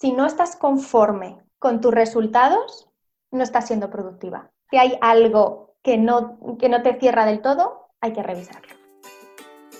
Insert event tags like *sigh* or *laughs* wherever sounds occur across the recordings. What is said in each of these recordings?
Si no estás conforme con tus resultados, no estás siendo productiva. Si hay algo que no, que no te cierra del todo, hay que revisarlo.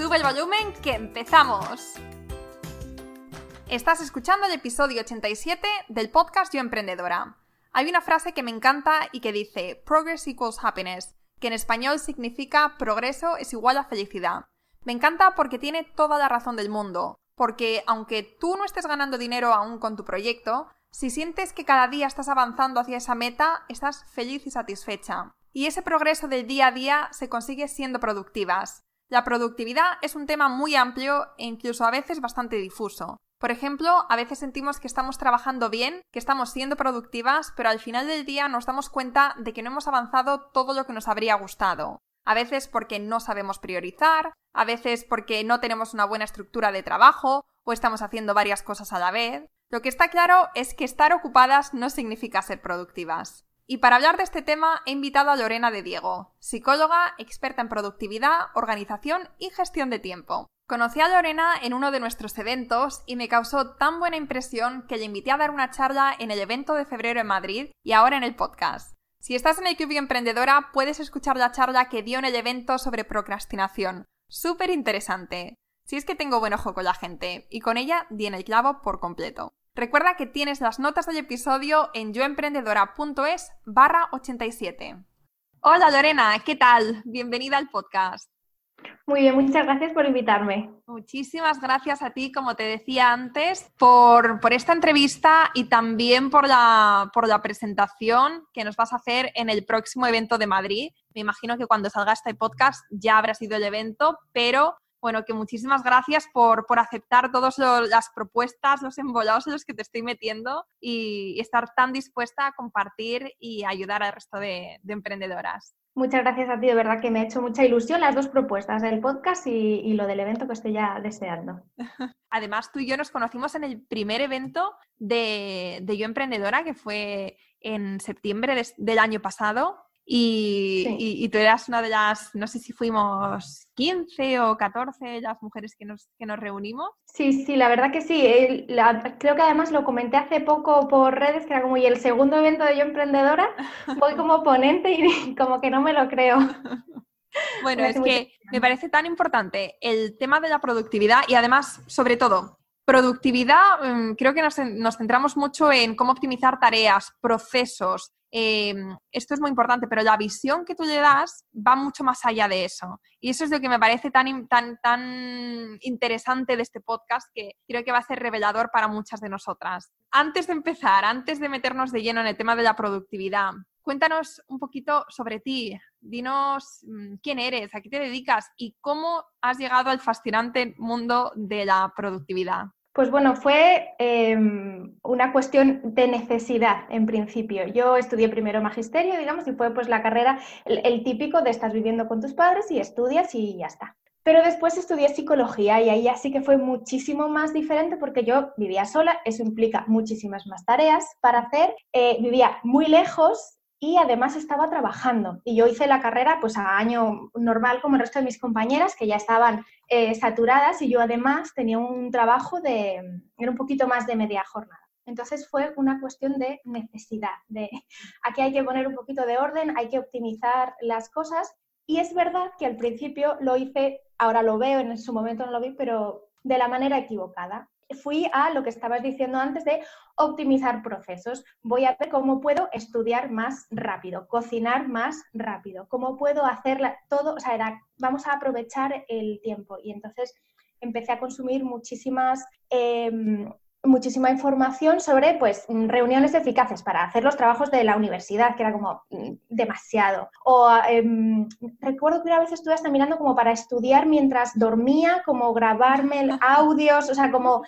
Sube el volumen que empezamos. Estás escuchando el episodio 87 del podcast Yo Emprendedora. Hay una frase que me encanta y que dice Progress equals happiness, que en español significa progreso es igual a felicidad. Me encanta porque tiene toda la razón del mundo, porque aunque tú no estés ganando dinero aún con tu proyecto, si sientes que cada día estás avanzando hacia esa meta, estás feliz y satisfecha. Y ese progreso del día a día se consigue siendo productivas. La productividad es un tema muy amplio e incluso a veces bastante difuso. Por ejemplo, a veces sentimos que estamos trabajando bien, que estamos siendo productivas, pero al final del día nos damos cuenta de que no hemos avanzado todo lo que nos habría gustado. A veces porque no sabemos priorizar, a veces porque no tenemos una buena estructura de trabajo o estamos haciendo varias cosas a la vez. Lo que está claro es que estar ocupadas no significa ser productivas. Y para hablar de este tema he invitado a Lorena de Diego, psicóloga, experta en productividad, organización y gestión de tiempo. Conocí a Lorena en uno de nuestros eventos y me causó tan buena impresión que le invité a dar una charla en el evento de febrero en Madrid y ahora en el podcast. Si estás en el Club Emprendedora, puedes escuchar la charla que dio en el evento sobre procrastinación. Súper interesante. Si es que tengo buen ojo con la gente, y con ella di en el clavo por completo. Recuerda que tienes las notas del episodio en yoemprendedora.es barra 87. Hola Lorena, ¿qué tal? Bienvenida al podcast. Muy bien, muchas gracias por invitarme. Muchísimas gracias a ti, como te decía antes, por, esta entrevista y también por la, por la presentación que nos vas a hacer en el próximo evento de Madrid. Me imagino que cuando salga este podcast ya habrá sido el evento, pero bueno, que muchísimas gracias por, aceptar todas las propuestas, los embolados en los que te estoy metiendo y, estar tan dispuesta a compartir y ayudar al resto de, emprendedoras. Muchas gracias a ti, de verdad que me ha hecho mucha ilusión las dos propuestas, el podcast y, lo del evento que estoy ya deseando. *laughs* Además, tú y yo nos conocimos en el primer evento de, Yo Emprendedora, que fue en septiembre del año pasado, y, tú eras una de las, no sé si fuimos 15 o 14 las mujeres que nos, que nos reunimos. Sí, sí, la verdad que sí. creo que además lo comenté hace poco por redes, que era como, y el segundo evento de Yo Emprendedora, voy *laughs* como ponente y como que no me lo creo. *laughs* Bueno, es que me parece tan importante el tema de la productividad y además, sobre todo, productividad, mm, creo que nos, nos centramos mucho en cómo optimizar tareas, procesos, Em, esto es muy importante, pero la visión que tú le das va mucho más allá de eso. Y eso es lo que me parece tan, tan, tan interesante de este podcast que creo que va a ser revelador para muchas de nosotras. Antes de empezar, antes de meternos de lleno en el tema de la productividad, cuéntanos un poquito sobre ti. Dinos mm, quién eres, a qué te dedicas y cómo has llegado al fascinante mundo de la productividad. Pues bueno, fue em, una cuestión de necesidad en principio. Yo estudié primero magisterio, digamos, y fue pues la carrera, el, típico de estás viviendo con tus padres y estudias y ya está. Pero después estudié psicología y ahí así que fue muchísimo más diferente porque yo vivía sola, eso implica muchísimas más tareas para hacer, eh, vivía muy lejos y además estaba trabajando. Y yo hice la carrera pues a año normal como el resto de mis compañeras que ya estaban eh, saturadas y yo además tenía un trabajo de, un poquito más de media jornada. Entonces fue una cuestión de necesidad, de *laughs* aquí hay que poner un poquito de orden, hay que optimizar las cosas. Y es verdad que al principio lo hice, ahora lo veo, en su momento no lo vi, pero de la manera equivocada fui a lo que estabas diciendo antes de optimizar procesos. Voy a ver cómo puedo estudiar más rápido, cocinar más rápido, cómo puedo hacer todo, o sea, vamos a aprovechar el tiempo. Y entonces empecé a consumir muchísimas em, muchísima información sobre pues, reuniones eficaces para hacer los trabajos de la universidad, que era como mm, demasiado. O em, recuerdo que una vez estuve hasta mirando como para estudiar mientras dormía, como grabarme *laughs* audios, o sea, como...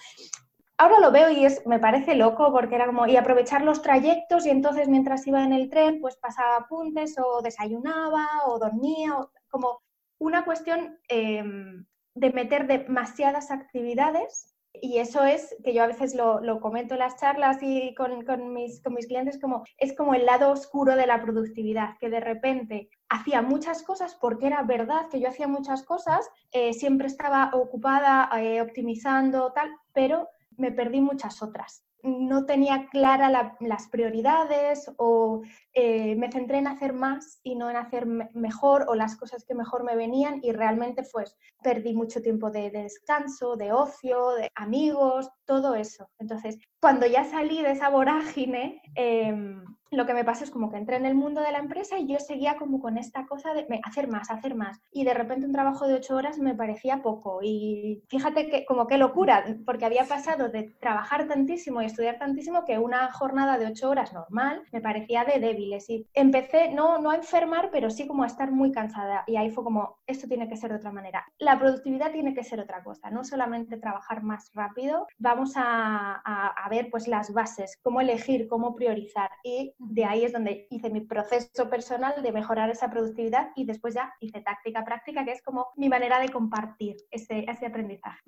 Ahora lo veo y es, me parece loco porque era como, y aprovechar los trayectos y entonces mientras iba en el tren pues pasaba apuntes o desayunaba o dormía, o, como una cuestión em, de meter demasiadas actividades y eso es, que yo a veces lo, comento en las charlas y con, mis, con mis clientes, como, es como el lado oscuro de la productividad, que de repente hacía muchas cosas porque era verdad que yo hacía muchas cosas, eh, siempre estaba ocupada eh, optimizando, tal, pero me perdí muchas otras no tenía claras las prioridades o eh, me centré en hacer más y no en hacer mejor o las cosas que mejor me venían y realmente pues perdí mucho tiempo de, descanso, de ocio, de amigos, todo eso. Entonces, cuando ya salí de esa vorágine, em, lo que me pasó es como que entré en el mundo de la empresa y yo seguía como con esta cosa de hacer más, hacer más. Y de repente un trabajo de ocho horas me parecía poco. Y fíjate que como qué locura, porque había pasado de trabajar tantísimo y estudiar tantísimo que una jornada de ocho horas normal me parecía de débiles. Y empecé no, no a enfermar, pero sí como a estar muy cansada. Y ahí fue como, esto tiene que ser de otra manera. La productividad tiene que ser otra cosa, no solamente trabajar más rápido. Vamos a, a, a ver pues las bases, cómo elegir, cómo priorizar. Y de ahí es donde hice mi proceso personal de mejorar esa productividad y después ya hice táctica práctica, que es como mi manera de compartir ese, aprendizaje.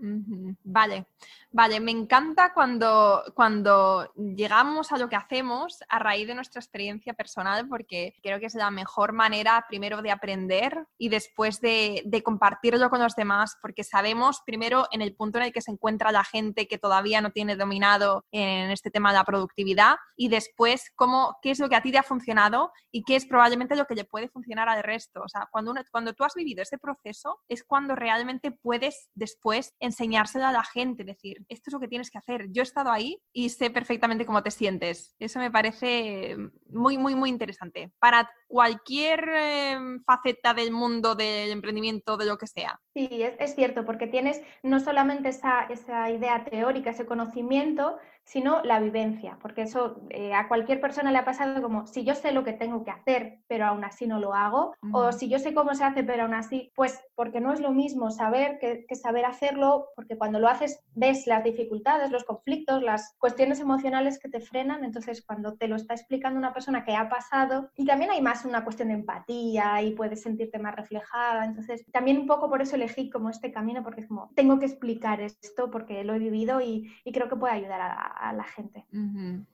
Vale, vale, me encanta cuando, cuando llegamos a lo que hacemos a raíz de nuestra experiencia personal, porque creo que es la mejor manera primero de aprender y después de, de compartirlo con los demás, porque sabemos primero en el punto en el que se encuentra la gente que todavía no tiene dominado en este tema de la productividad y después cómo, qué es lo que a ti te ha funcionado y qué es probablemente lo que le puede funcionar al resto. O sea, cuando, cuando tú has vivido ese proceso es cuando realmente puedes después enseñárselo a la gente, decir, esto es lo que tienes que hacer. Yo he estado ahí y sé perfectamente cómo te sientes. Eso me parece muy, muy, muy interesante. Para cualquier em, faceta del mundo del emprendimiento, de lo que sea. Sí, es, es cierto, porque tienes no solamente esa, esa idea teórica, ese conocimiento, sino la vivencia, porque eso eh, a cualquier persona le ha pasado como si yo sé lo que tengo que hacer, pero aún así no lo hago, o si yo sé cómo se hace, pero aún así, pues porque no es lo mismo saber que, saber hacerlo, porque cuando lo haces ves las dificultades, los conflictos, las cuestiones emocionales que te frenan, entonces cuando te lo está explicando una persona que ha pasado, y también hay más una cuestión de empatía y puedes sentirte más reflejada, entonces también un poco por eso elegí como este camino, porque es como, tengo que explicar esto porque lo he vivido y, y creo que puede ayudar a a la gente.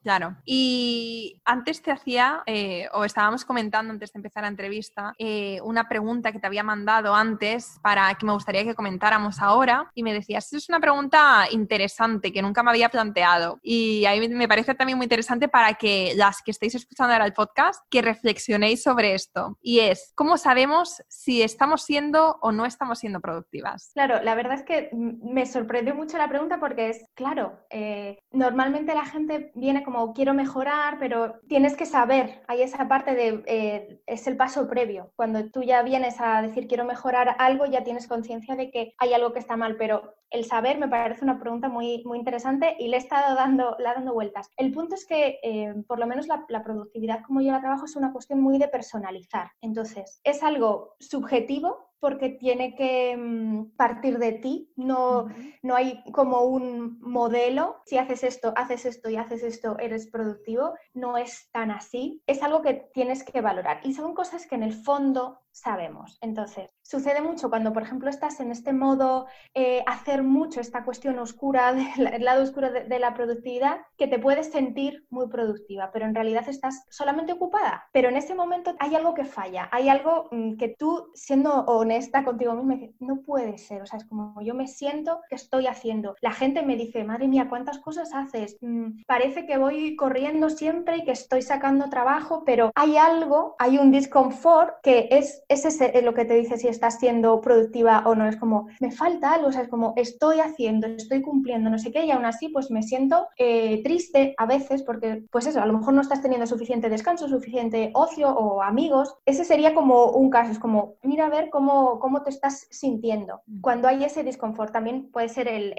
claro. Y antes te hacía, eh, o estábamos comentando antes de empezar la entrevista, eh, una pregunta que te había mandado antes para que me gustaría que comentáramos ahora. Y me decías, es una pregunta interesante que nunca me había planteado. Y a mí me parece también muy interesante para que las que estéis escuchando ahora el podcast, que reflexionéis sobre esto. Y es, ¿cómo sabemos si estamos siendo o no estamos siendo productivas? Claro, la verdad es que me sorprendió mucho la pregunta porque es, claro, eh, normalmente la gente viene como quiero mejorar, pero tienes que saber, hay esa parte de, eh, es el paso previo. Cuando tú ya vienes a decir quiero mejorar algo, ya tienes conciencia de que hay algo que está mal, pero el saber me parece una pregunta muy, muy interesante y le he estado dando, le dando vueltas. El punto es que, eh, por lo menos la, la productividad como yo la trabajo es una cuestión muy de personalizar. Entonces, es algo subjetivo porque tiene que mm, partir de ti, no, no hay como un modelo, si haces esto, haces esto y haces esto, eres productivo, no es tan así, es algo que tienes que valorar y son cosas que en el fondo sabemos. Entonces, sucede mucho cuando, por ejemplo, estás en este modo eh, hacer mucho esta cuestión oscura, *laughs* del lado oscuro de, la productividad, que te puedes sentir muy productiva, pero en realidad estás solamente ocupada. Pero en ese momento hay algo que falla, hay algo mm, que tú, siendo honesta contigo misma, no puede ser. O sea, es como yo me siento que estoy haciendo. La gente me dice, madre mía, ¿cuántas cosas haces? Mm, parece que voy corriendo siempre y que estoy sacando trabajo, pero hay algo, hay un disconfort que es es ese lo que te dice si estás siendo productiva o no. Es como, me falta algo, o sea, es como, estoy haciendo, estoy cumpliendo, no sé qué, y aún así, pues me siento eh, triste a veces porque, pues eso, a lo mejor no estás teniendo suficiente descanso, suficiente ocio o amigos. Ese sería como un caso, es como, mira a ver cómo cómo, cómo te estás sintiendo. Cuando hay ese disconfort, también puede ser el,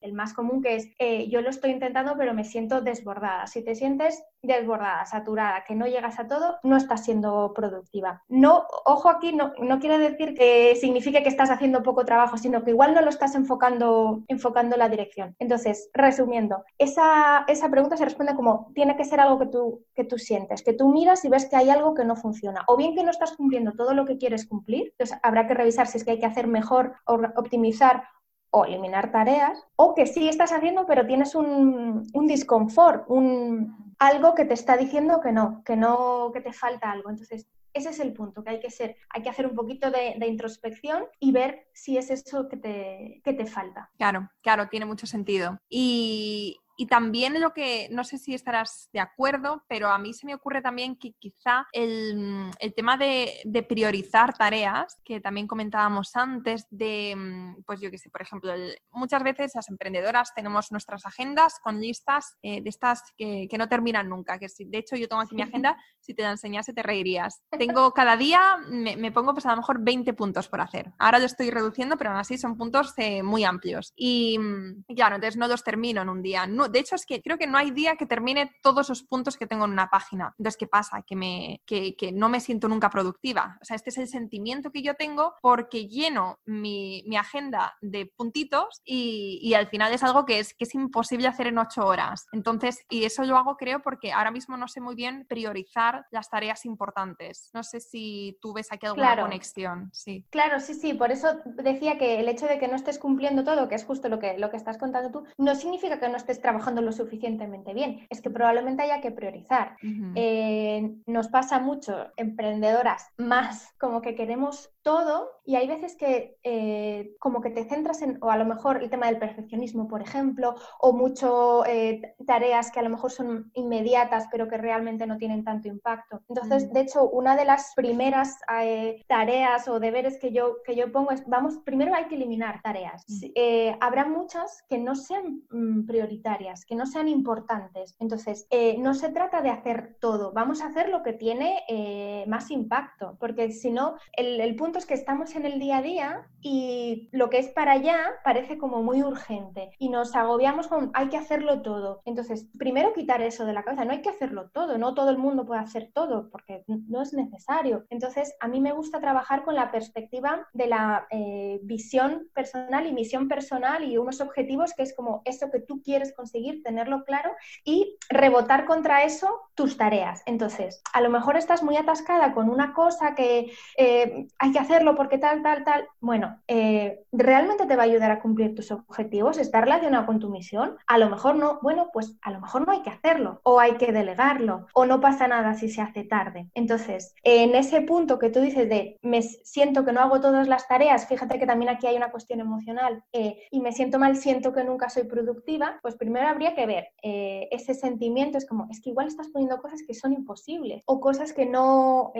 el, más común, que es eh, yo lo estoy intentando, pero me siento desbordada. Si te sientes desbordada, saturada, que no llegas a todo, no estás siendo productiva. No, ojo aquí, no, no quiere decir que signifique que estás haciendo poco trabajo, sino que igual no lo estás enfocando, enfocando la dirección. Entonces, resumiendo, esa, esa pregunta se responde como tiene que ser algo que tú, que tú sientes, que tú miras y ves que hay algo que no funciona, o bien que no estás cumpliendo todo lo que quieres cumplir, entonces habrá que revisar si es que hay que hacer mejor optimizar o eliminar tareas, o que sí estás haciendo, pero tienes un, un disconfort, un, algo que te está diciendo que no, que no, que te falta algo. Entonces, ese es el punto, que hay que ser, hay que hacer un poquito de, de introspección y ver si es eso que te, que te falta. Claro, claro, tiene mucho sentido. Y, y también lo que, no sé si estarás de acuerdo, pero a mí se me ocurre también que quizá el, el tema de, de, priorizar tareas, que también comentábamos antes, de, mm, pues yo qué sé, por ejemplo, muchas veces las emprendedoras tenemos nuestras agendas con listas eh, de estas que, que, no terminan nunca, que si, de hecho yo tengo aquí mi agenda, si te la enseñase te reirías. Tengo cada día, me, me, pongo pues a lo mejor 20 puntos por hacer. Ahora lo estoy reduciendo, pero aún así son puntos eh, muy amplios. Y, mm, y, claro, entonces no los termino en un día. No, de hecho, es que creo que no hay día que termine todos los puntos que tengo en una página. Entonces, ¿qué pasa? Que, me, que, que no me siento nunca productiva. O sea, este es el sentimiento que yo tengo porque lleno mi, mi agenda de puntitos y, y, al final es algo que es, que es imposible hacer en ocho horas. Entonces, y eso lo hago creo porque ahora mismo no sé muy bien priorizar las tareas importantes. No sé si tú ves aquí alguna claro. conexión. Sí. Claro, sí, sí. Por eso decía que el hecho de que no estés cumpliendo todo, que es justo lo que, lo que estás contando tú, no significa que no estés trabajando trabajando lo suficientemente bien. Es que probablemente haya que priorizar. Uh -huh. eh, nos pasa mucho, emprendedoras, más como que queremos todo y hay veces que eh, como que te centras en, o a lo mejor el tema del perfeccionismo, por ejemplo, o mucho eh, tareas que a lo mejor son inmediatas pero que realmente no tienen tanto impacto. Entonces, mm. de hecho, una de las primeras eh, tareas o deberes que yo, que yo pongo es, vamos, primero hay que eliminar tareas. Mm. habrá muchas que no sean mm, prioritarias, que no sean importantes. Entonces, no se trata de hacer todo, vamos a hacer lo que tiene más impacto, porque si no, el, el punto punto es que estamos en el día a día y lo que es para allá parece como muy urgente y nos agobiamos con hay que hacerlo todo. Entonces, primero quitar eso de la cabeza, no hay que hacerlo todo, no todo el mundo puede hacer todo porque no es necesario. Entonces, a mí me gusta trabajar con la perspectiva de la eh, visión personal y misión personal y unos objetivos que es como eso que tú quieres conseguir, tenerlo claro y rebotar contra eso tus tareas. Entonces, a lo mejor estás muy atascada con una cosa que eh, hay que hacerlo porque tal, tal, tal. Bueno, eh, ¿realmente te va a ayudar a cumplir tus objetivos? ¿Está relacionado con tu misión? A lo mejor no. Bueno, pues a lo mejor no hay que hacerlo o hay que delegarlo o no pasa nada si se hace tarde. Entonces, en ese punto que tú dices de me siento que no hago todas las tareas, fíjate que también aquí hay una cuestión emocional eh, y me siento mal, siento que nunca soy productiva, pues primero habría que ver eh, ese sentimiento, es como, es que igual estás poniendo cosas que son imposibles o cosas que no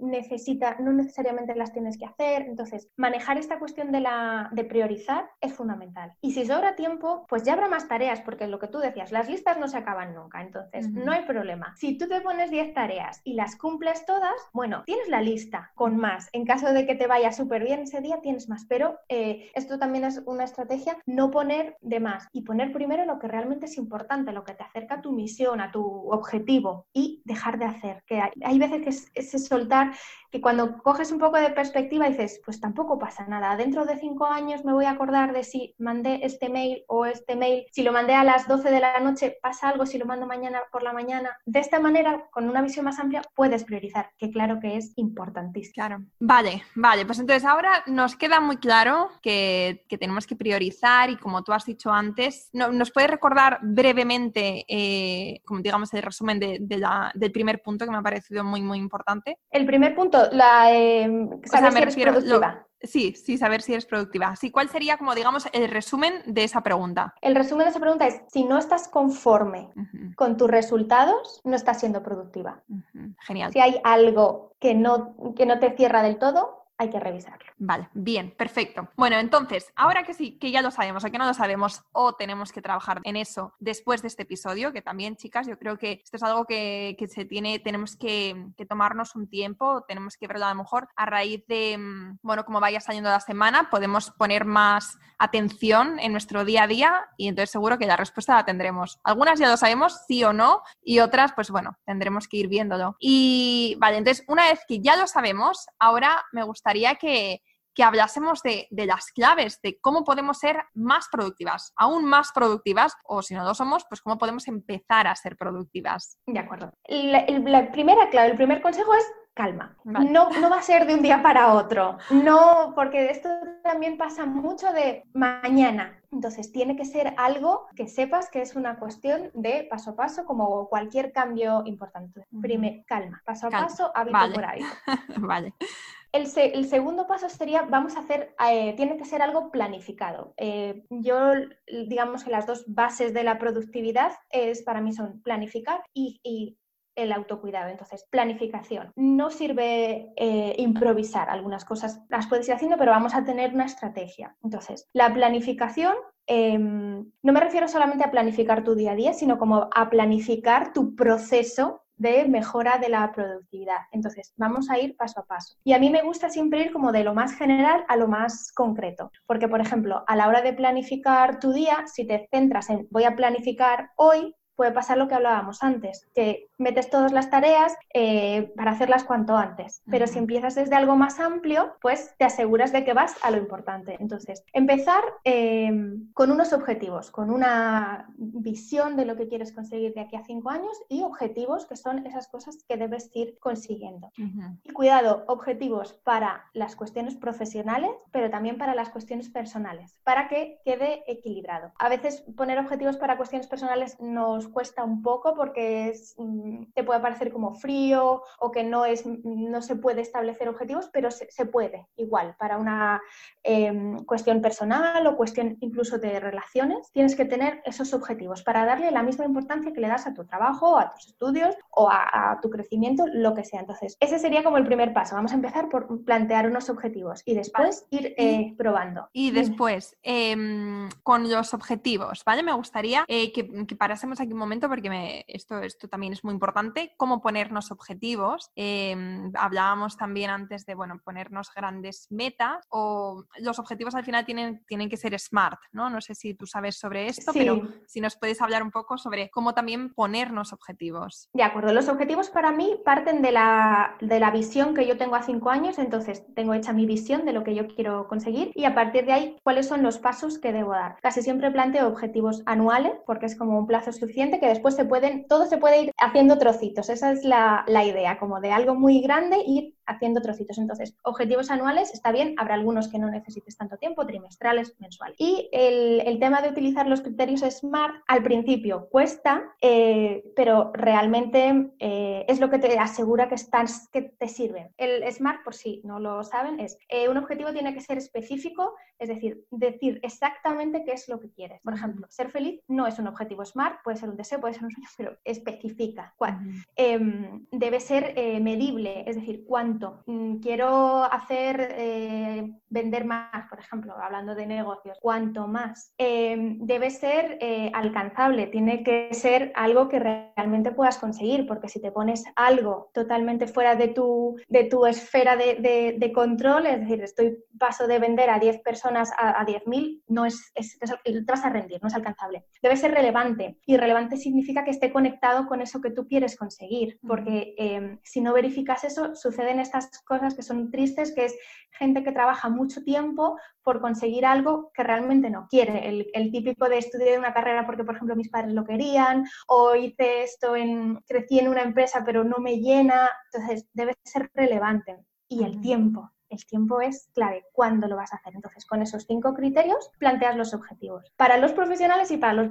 necesita, no necesariamente las tienes que hacer. Entonces, manejar esta cuestión de, la, de priorizar es fundamental. Y si sobra tiempo, pues ya habrá más tareas, porque lo que tú decías, las listas no se acaban nunca, entonces uh -huh. no hay problema. Si tú te pones 10 tareas y las cumples todas, bueno, tienes la lista con más. En caso de que te vaya súper bien ese día, tienes más. Pero eh, esto también es una estrategia, no poner de más y poner primero lo que realmente es importante, lo que te acerca a tu misión, a tu objetivo y dejar de hacer. Que hay, hay veces que es, es soltar que cuando coges un poco de perspectiva dices, pues tampoco pasa nada. Dentro de cinco años me voy a acordar de si mandé este mail o este mail, si lo mandé a las 12 de la noche, pasa algo, si lo mando mañana por la mañana. De esta manera, con una visión más amplia, puedes priorizar, que claro que es importantísimo. Claro. Vale, vale, pues entonces ahora nos queda muy claro que, que tenemos que priorizar y como tú has dicho antes, no, ¿nos puedes recordar brevemente, eh, como digamos, el resumen de, de la, del primer punto que me ha parecido muy, muy importante? El primer punto la, eh, saber o sea, si eres productiva. Lo, sí, sí, saber si eres productiva. Sí, ¿cuál sería como, digamos, el resumen de esa pregunta? El resumen de esa pregunta es, si no estás conforme uh -huh. con tus resultados, no estás siendo productiva. Uh -huh. Genial. Si hay algo que no, que no te cierra del todo, hay que revisarlo. Vale, bien, perfecto. Bueno, entonces, ahora que sí, que ya lo sabemos o que no lo sabemos o tenemos que trabajar en eso después de este episodio, que también, chicas, yo creo que esto es algo que, se tiene, tenemos que, tomarnos un tiempo, tenemos que verlo a lo mejor a raíz de, mm, bueno, como vaya saliendo la semana, podemos poner más atención en nuestro día a día y entonces seguro que la respuesta la tendremos. Algunas ya lo sabemos, sí o no, y otras, pues bueno, tendremos que ir viéndolo. Y vale, entonces, una vez que ya lo sabemos, ahora me gustaría que, hablásemos de, las claves, de cómo podemos ser más productivas, aún más productivas, o si no lo somos, pues cómo podemos empezar a ser productivas. De acuerdo. La, primera clave, el primer consejo es calma. No, no va a ser de un día para otro. No, porque esto también pasa mucho de mañana. Entonces, tiene que ser algo que sepas que es una cuestión de paso a paso, como cualquier cambio importante. Primero, calma, paso a paso, hábito por hábito. *laughs* vale. El, segundo paso sería, vamos a hacer, eh, tiene que ser algo planificado. Eh, yo, digamos que las dos bases de la productividad es, para mí son planificar y, el autocuidado. Entonces, planificación. No sirve eh, improvisar. Algunas cosas las puedes ir haciendo, pero vamos a tener una estrategia. Entonces, la planificación em, no me refiero solamente a planificar tu día a día, sino como a planificar tu proceso de mejora de la productividad. Entonces, vamos a ir paso a paso. Y a mí me gusta siempre ir como de lo más general a lo más concreto, porque, por ejemplo, a la hora de planificar tu día, si te centras en voy a planificar hoy, puede pasar lo que hablábamos antes, que metes todas las tareas eh, para hacerlas cuanto antes. Pero si empiezas desde algo más amplio, pues te aseguras de que vas a lo importante. Entonces, empezar em, con unos objetivos, con una visión de lo que quieres conseguir de aquí a cinco años y objetivos que son esas cosas que debes ir consiguiendo. Y cuidado, objetivos para las cuestiones profesionales, pero también para las cuestiones personales, para que quede equilibrado. A veces poner objetivos para cuestiones personales nos cuesta un poco porque es, mm, te puede parecer como frío o que no, es, no se puede establecer objetivos, pero se, puede igual para una em, cuestión personal o cuestión incluso de relaciones. Tienes que tener esos objetivos para darle la misma importancia que le das a tu trabajo, a tus estudios o a, tu crecimiento, lo que sea. Entonces, ese sería como el primer paso. Vamos a empezar por plantear unos objetivos y después ir eh, probando. Y después, em, con los objetivos, ¿vale? Me gustaría eh, que, que parásemos aquí un momento porque esto, esto también es muy importante, cómo ponernos objetivos. Em, hablábamos también antes de, bueno, ponernos grandes metas o los objetivos al final tienen, tienen que ser smart, ¿no? No sé si tú sabes sobre esto, pero si nos puedes hablar un poco sobre cómo también ponernos objetivos. De acuerdo, los objetivos para mí parten de la, de la visión que yo tengo a cinco años, entonces tengo hecha mi visión de lo que yo quiero conseguir y a partir de ahí, cuáles son los pasos que debo dar. Casi siempre planteo objetivos anuales porque es como un plazo suficiente que después se pueden, todo se puede ir haciendo trocitos. Esa es la, la idea, como de algo muy grande ir haciendo trocitos. Entonces, objetivos anuales está bien, habrá algunos que no necesites tanto tiempo, trimestrales, mensuales. Y el, el tema de utilizar los criterios SMART al principio cuesta, eh, pero realmente eh, es lo que te asegura que, estás, que te sirven. El SMART, por si no lo saben, es eh, un objetivo tiene que ser específico, es decir, decir exactamente qué es lo que quieres. Por ejemplo, ser feliz no es un objetivo SMART, puede ser un deseo, puede ser un sueño, pero especifica cuál. Em, debe ser medible, es decir, cuánto Mm, quiero hacer, eh, vender más, por ejemplo, hablando de negocios. Cuanto más. Em, debe ser eh, alcanzable, tiene que ser algo que realmente puedas conseguir, porque si te pones algo totalmente fuera de tu, de tu esfera de, control, es decir, estoy paso de vender a 10 personas a, a 10.000, no es, es, te vas a rendir, no es alcanzable. Debe ser relevante y relevante significa que esté conectado con eso que tú quieres conseguir, porque em, si no verificas eso, suceden estas cosas que son tristes, que es gente que trabaja mucho tiempo por conseguir algo que realmente no quiere. El, típico de estudiar una carrera porque, por ejemplo, mis padres lo querían, o hice esto, en, crecí en una empresa pero no me llena. Entonces, debe ser relevante. Y el tiempo el tiempo es clave. ¿Cuándo lo vas a hacer? Entonces, con esos cinco criterios planteas los objetivos. Para los profesionales y para los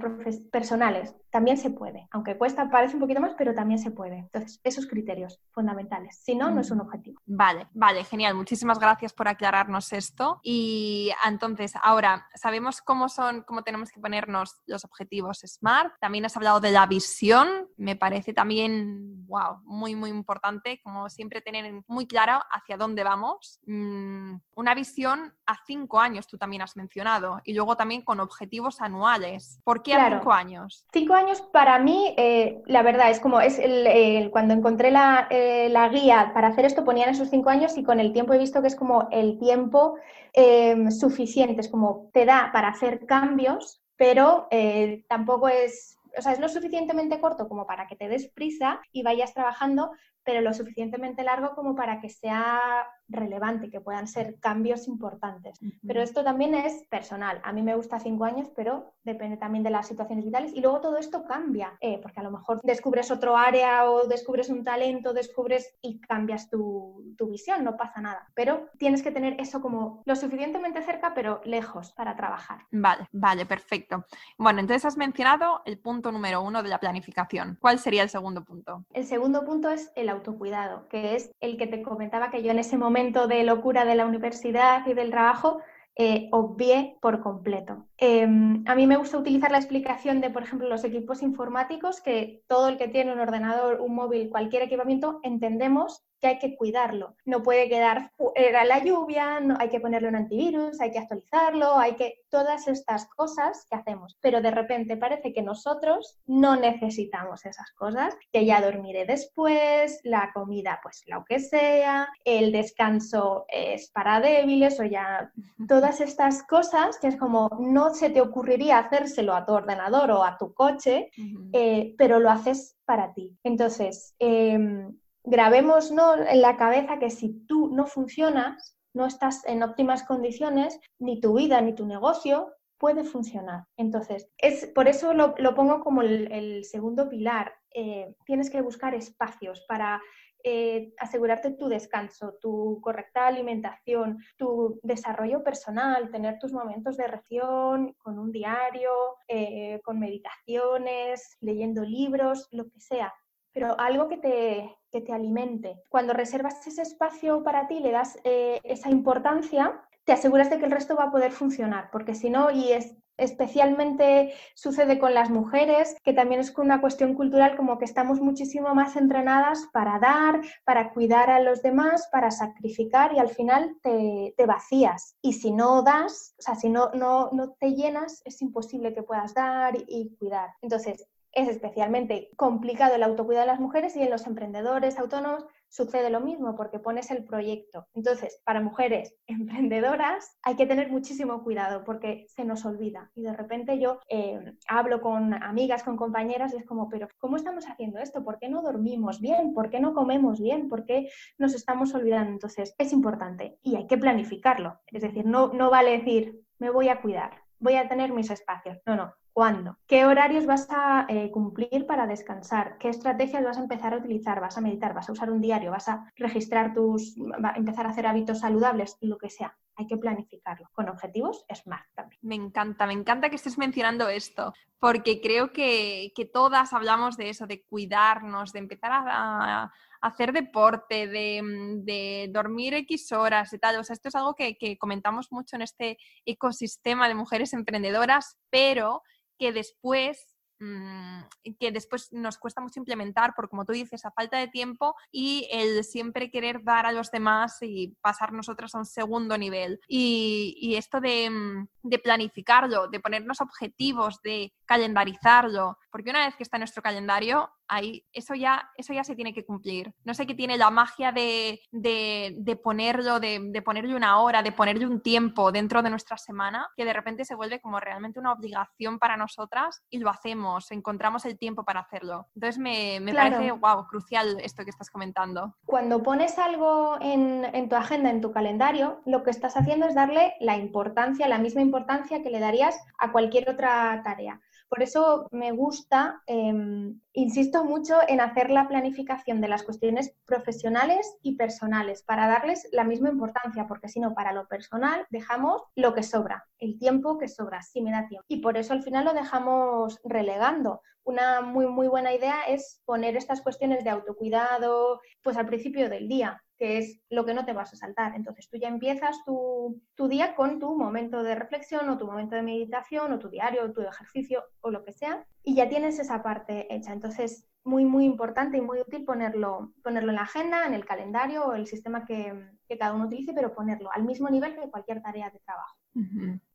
personales también se puede. Aunque cuesta, parece un poquito más, pero también se puede. Entonces, esos criterios fundamentales. Si no, no es un objetivo. Vale, vale, genial. Muchísimas gracias por aclararnos esto. Y entonces, ahora sabemos cómo son, cómo tenemos que ponernos los objetivos SMART. También has hablado de la visión. Me parece también, wow, muy, muy importante, como siempre tener muy claro hacia dónde vamos mm, una visión a cinco años, tú también has mencionado, y luego también con objetivos anuales. ¿Por qué a cinco años? Cinco años para mí, eh, la verdad, es como es el, cuando encontré la, eh, la, guía para hacer esto, ponían esos cinco años y con el tiempo he visto que es como el tiempo em, suficiente, es como te da para hacer cambios, pero eh, tampoco es o sea, es lo suficientemente corto como para que te des prisa y vayas trabajando, pero lo suficientemente largo como para que sea relevante, que puedan ser cambios importantes. Pero esto también es personal. A mí me gusta cinco años, pero depende también de las situaciones vitales. Y luego todo esto cambia, eh, porque a lo mejor descubres otro área o descubres un talento, descubres y cambias tu, tu, visión, no pasa nada. Pero tienes que tener eso como lo suficientemente cerca, pero lejos para trabajar. Vale, vale, perfecto. Bueno, entonces has mencionado el punto número uno de la planificación. ¿Cuál sería el segundo punto? El segundo punto es el autocuidado, que es el que te comentaba que yo en ese momento de locura de la universidad y del trabajo eh, obvié por completo. Em, a mí me gusta utilizar la explicación de, por ejemplo, los equipos informáticos, que todo el que tiene un ordenador, un móvil, cualquier equipamiento, entendemos que hay que cuidarlo. No puede quedar fuera la lluvia, no, hay que ponerle un antivirus, hay que actualizarlo, hay que todas estas cosas que hacemos. Pero de repente parece que nosotros no necesitamos esas cosas, que ya dormiré después, la comida pues lo que sea, el descanso es para débiles o ya todas estas cosas que es como no se te ocurriría hacérselo a tu ordenador o a tu coche, eh, pero lo haces para ti. Entonces, em, grabemos en la cabeza que si tú no funcionas, no estás en óptimas condiciones, ni tu vida ni tu negocio puede funcionar. Entonces, es, por eso lo, pongo como el, segundo pilar. Eh, tienes que buscar espacios para eh, asegurarte tu descanso, tu correcta alimentación, tu desarrollo personal, tener tus momentos de reflexión con un diario, eh, con meditaciones, leyendo libros, lo que sea pero algo que te, que te alimente. Cuando reservas ese espacio para ti, le das eh, esa importancia, te aseguras de que el resto va a poder funcionar, porque si no, y es, especialmente sucede con las mujeres, que también es una cuestión cultural como que estamos muchísimo más entrenadas para dar, para cuidar a los demás, para sacrificar y al final te, te vacías. Y si no das, o sea, si no, no, no te llenas, es imposible que puedas dar y cuidar. Entonces, es especialmente complicado el autocuidado de las mujeres y en los emprendedores autónomos sucede lo mismo porque pones el proyecto. Entonces, para mujeres *laughs* emprendedoras hay que tener muchísimo cuidado porque se nos olvida. Y de repente yo eh, hablo con amigas, con compañeras y es como, pero ¿cómo estamos haciendo esto? ¿Por qué no dormimos bien? ¿Por qué no comemos bien? ¿Por qué nos estamos olvidando? Entonces, es importante y hay que planificarlo. Es decir, no, no vale decir, me voy a cuidar, voy a tener mis espacios. No, no, ¿Cuándo? ¿Qué horarios vas a eh, cumplir para descansar? ¿Qué estrategias vas a empezar a utilizar? ¿Vas a meditar? ¿Vas a usar un diario? ¿Vas a registrar tus, a empezar a hacer hábitos saludables? Lo que sea. Hay que planificarlo con objetivos SMART también. Me encanta, me encanta que estés mencionando esto, porque creo que, todas hablamos de eso, de cuidarnos, de empezar a, hacer deporte, de, dormir X horas y tal. O sea, esto es algo que, que comentamos mucho en este ecosistema de mujeres emprendedoras, pero que después Mm, que después nos cuesta mucho implementar por, como tú dices, a falta de tiempo y el siempre querer dar a los demás y pasar nosotros a un segundo nivel. Y, esto de, mm, de, planificarlo, de ponernos objetivos, de calendarizarlo, porque una vez que está en nuestro calendario, ahí eso ya, eso ya se tiene que cumplir. No sé qué tiene la magia de, de, ponerlo, de, de, ponerle una hora, de ponerle un tiempo dentro de nuestra semana, que de repente se vuelve como realmente una obligación para nosotras y lo hacemos, encontramos el tiempo para hacerlo. Entonces me, me parece, wow, crucial esto que estás comentando. Cuando pones algo en, en tu agenda, en tu calendario, lo que estás haciendo es darle la importancia, la misma importancia que le darías a cualquier otra tarea. Por eso me gusta, em, insisto mucho en hacer la planificación de las cuestiones profesionales y personales para darles la misma importancia, porque si no, para lo personal dejamos lo que sobra, el tiempo que sobra, si me da tiempo. Y por eso al final lo dejamos relegando. Una muy, muy buena idea es poner estas cuestiones de autocuidado pues al principio del día que es lo que no te vas a saltar. Entonces tú ya empiezas tu, día con tu momento de reflexión o tu momento de meditación o tu diario o tu ejercicio o lo que sea y ya tienes esa parte hecha. Entonces muy, muy importante y muy útil ponerlo, ponerlo en la agenda, en el calendario o el sistema que, cada uno utilice, pero ponerlo al mismo nivel que cualquier tarea de trabajo.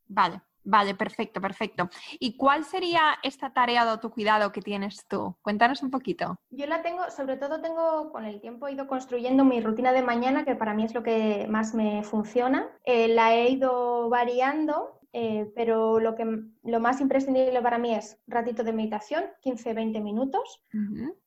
Vale, vale, perfecto, perfecto. ¿Y cuál sería esta tarea de autocuidado que tienes tú? Cuéntanos un poquito. Yo la tengo, sobre todo tengo, con el tiempo ido construyendo mi rutina de mañana, que para mí es lo que más me funciona. Eh, la he ido variando eh, pero lo, que, lo más imprescindible para mí es un ratito de meditación, 15-20 minutos,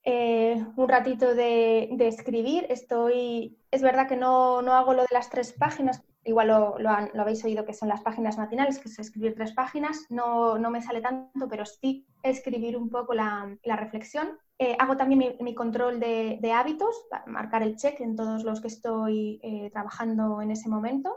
eh, un ratito de, escribir. Estoy, es verdad que no, no, hago lo de las tres páginas, igual lo, lo, habéis oído que son las páginas matinales, que es escribir tres páginas, no, no me sale tanto, pero sí escribir un poco la, la reflexión. Eh, hago también mi, control de, de, hábitos, marcar el check en todos los que estoy trabajando en ese momento.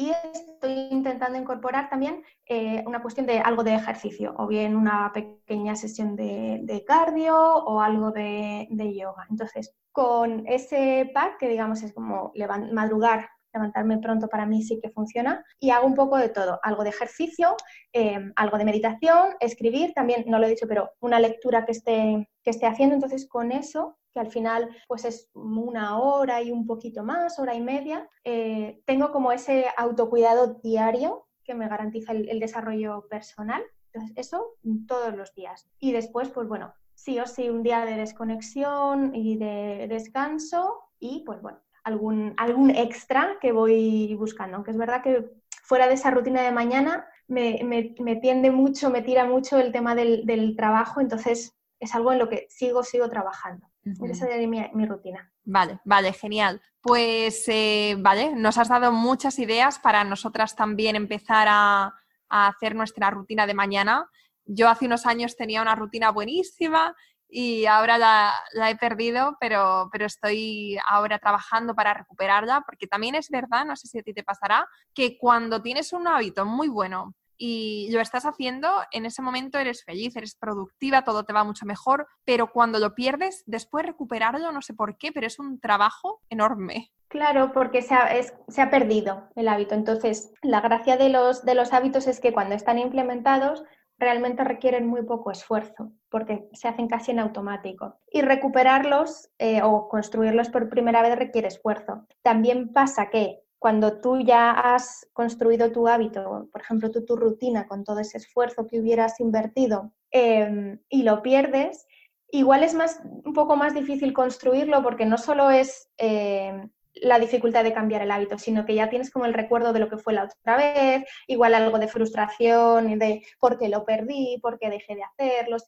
Y estoy intentando incorporar también eh, una cuestión de algo de ejercicio, o bien una pequeña sesión de, cardio o algo de, yoga. Entonces, con ese pack, que digamos es como madrugar, levantarme pronto para mí sí que funciona, y hago un poco de todo, algo de ejercicio, eh, algo de meditación, escribir, también, no lo he dicho, pero una lectura que esté, que esté haciendo. Entonces, con eso que al final pues es una hora y un poquito más, hora y media, eh, tengo como ese autocuidado diario que me garantiza el, desarrollo personal. Entonces, eso todos los días. Y después, pues bueno, sí o sí un día de desconexión y de descanso y pues bueno, algún, algún extra que voy buscando. Aunque es verdad que fuera de esa rutina de mañana me, me, tiende mucho, me tira mucho el tema del, del trabajo, entonces es algo en lo que sigo, sigo trabajando. Esa sería mi, rutina. Vale, vale, genial. Pues, eh, vale, nos has dado muchas ideas para nosotras también empezar a, hacer nuestra rutina de mañana. Yo hace unos años tenía una rutina buenísima y ahora la, la, he perdido, pero, pero estoy ahora trabajando para recuperarla, porque también es verdad, no sé si a ti te pasará, que cuando tienes un hábito muy bueno, y lo estás haciendo, en ese momento eres feliz, eres productiva, todo te va mucho mejor, pero cuando lo pierdes, después recuperarlo, no sé por qué, pero es un trabajo enorme. Claro, porque se ha, perdido el hábito. Entonces, la gracia de los, de los hábitos es que cuando están implementados, realmente requieren muy poco esfuerzo, porque se hacen casi en automático. Y recuperarlos eh, o construirlos por primera vez requiere esfuerzo. También pasa que cuando tú ya has construido tu hábito, por ejemplo, tu rutina con todo ese esfuerzo que hubieras invertido em, y lo pierdes, igual es más, un poco más difícil construirlo porque no solo es em, la dificultad de cambiar el hábito, sino que ya tienes como el recuerdo de lo que fue la otra vez, igual algo de frustración y de por qué lo perdí, por qué dejé de hacerlo,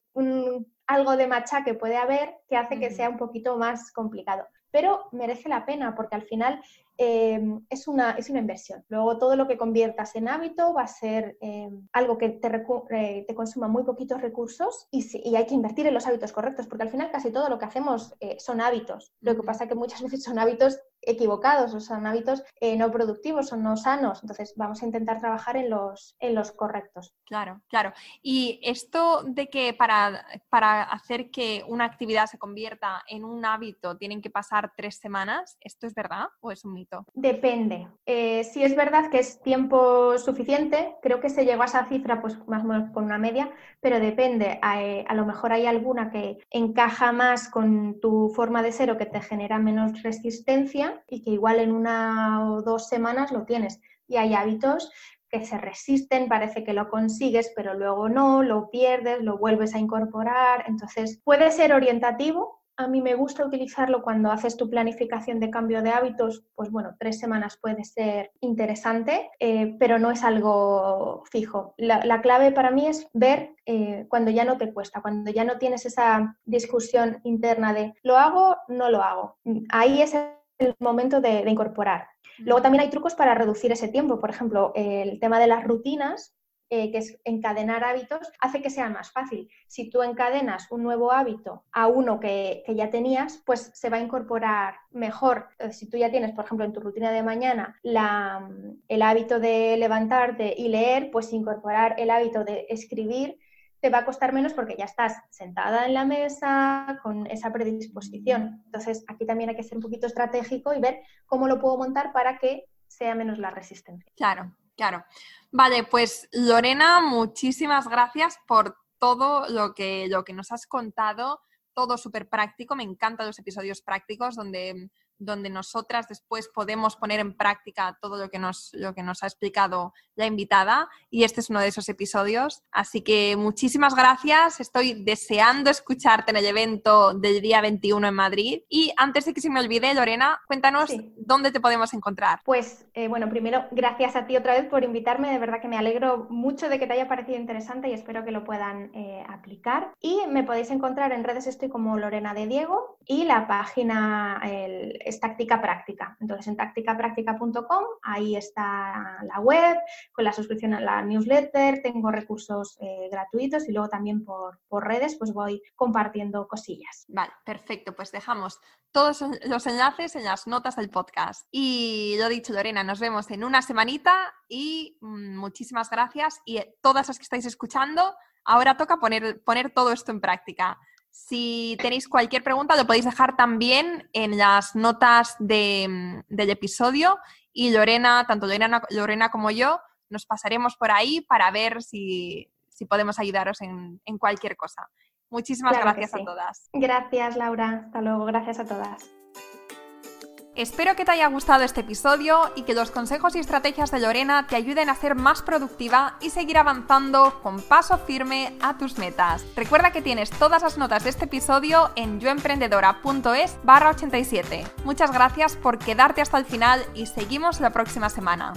algo de machaque puede haber que hace que sea un poquito más complicado pero merece la pena porque al final em, es, una, es una inversión. Luego todo lo que conviertas en hábito va a ser em, algo que te, eh, te, consuma muy poquitos recursos y, y, hay que invertir en los hábitos correctos porque al final casi todo lo que hacemos eh, son hábitos. Lo que pasa es que muchas *laughs* veces son hábitos equivocados o son hábitos eh, no productivos o no sanos. Entonces vamos a intentar trabajar en los, en los correctos. Claro, claro. Y esto de que para, para hacer que una actividad se convierta en un hábito tienen que pasar tres semanas, ¿esto es verdad o es un mito? Depende. Eh, si es verdad que es tiempo suficiente, creo que se llegó a esa cifra pues más o menos con una media, pero depende. A, a lo mejor hay alguna que encaja más con tu forma de ser o que te genera menos resistencia y que igual en una o dos semanas lo tienes. Y hay hábitos que se resisten, parece que lo consigues, pero luego no, lo pierdes, lo vuelves a incorporar. Entonces, puede ser orientativo. A mí me gusta utilizarlo cuando haces tu planificación de cambio de hábitos, pues bueno, tres semanas puede ser interesante, eh, pero no es algo fijo. La, clave para mí es ver eh, cuando ya no te cuesta, cuando ya no tienes esa discusión interna de lo hago, no lo hago. Ahí es el momento de, incorporar. Luego también hay trucos para reducir ese tiempo. Por ejemplo, el tema de las rutinas, eh, que es encadenar hábitos, hace que sea más fácil. Si tú encadenas un nuevo hábito a uno que, ya tenías, pues se va a incorporar mejor. si tú ya tienes, por ejemplo, en tu rutina de mañana la, el hábito de levantarte y leer, pues incorporar el hábito de escribir te va a costar menos porque ya estás sentada en la mesa con esa predisposición. Entonces, aquí también hay que ser un poquito estratégico y ver cómo lo puedo montar para que sea menos la resistencia. Claro, claro. Vale, pues Lorena, muchísimas gracias por todo lo que, lo que nos has contado todo súper práctico. Me encantan los episodios prácticos donde donde nosotras después podemos poner en práctica todo lo que, nos, lo que nos ha explicado la invitada y este es uno de esos episodios. Así que muchísimas gracias, estoy deseando escucharte en el evento del día 21 en Madrid y antes de que se me olvide, Lorena, cuéntanos dónde te podemos encontrar. Pues eh, bueno, primero gracias a ti otra vez por invitarme, de verdad que me alegro mucho de que te haya parecido interesante y espero que lo puedan eh, aplicar. Y me podéis encontrar en redes, estoy como Lorena de Diego y la página el, es táctica práctica. Entonces en tácticapráctica.com ahí está la web, con la suscripción a la newsletter, tengo recursos eh, gratuitos y luego también por, redes pues voy compartiendo cosillas. Vale, perfecto, pues dejamos todos los enlaces en las notas del podcast. Y lo dicho, Lorena, nos vemos en una semanita y mm, muchísimas gracias. Y todas las que estáis escuchando, ahora toca poner todo esto en práctica. Si tenéis cualquier pregunta, lo podéis dejar también en las notas del episodio y Lorena, tanto Lorena, Lorena, como yo, nos pasaremos por ahí para ver si, podemos ayudaros en, cualquier cosa. Muchísimas gracias a todas. Gracias, Laura. Hasta luego. Gracias a todas. Espero que te haya gustado este episodio y que los consejos y estrategias de Lorena te ayuden a ser más productiva y seguir avanzando con paso firme a tus metas. Recuerda que tienes todas las notas de este episodio en yoemprendedora.es barra 87. Muchas gracias por quedarte hasta el final y seguimos la próxima semana.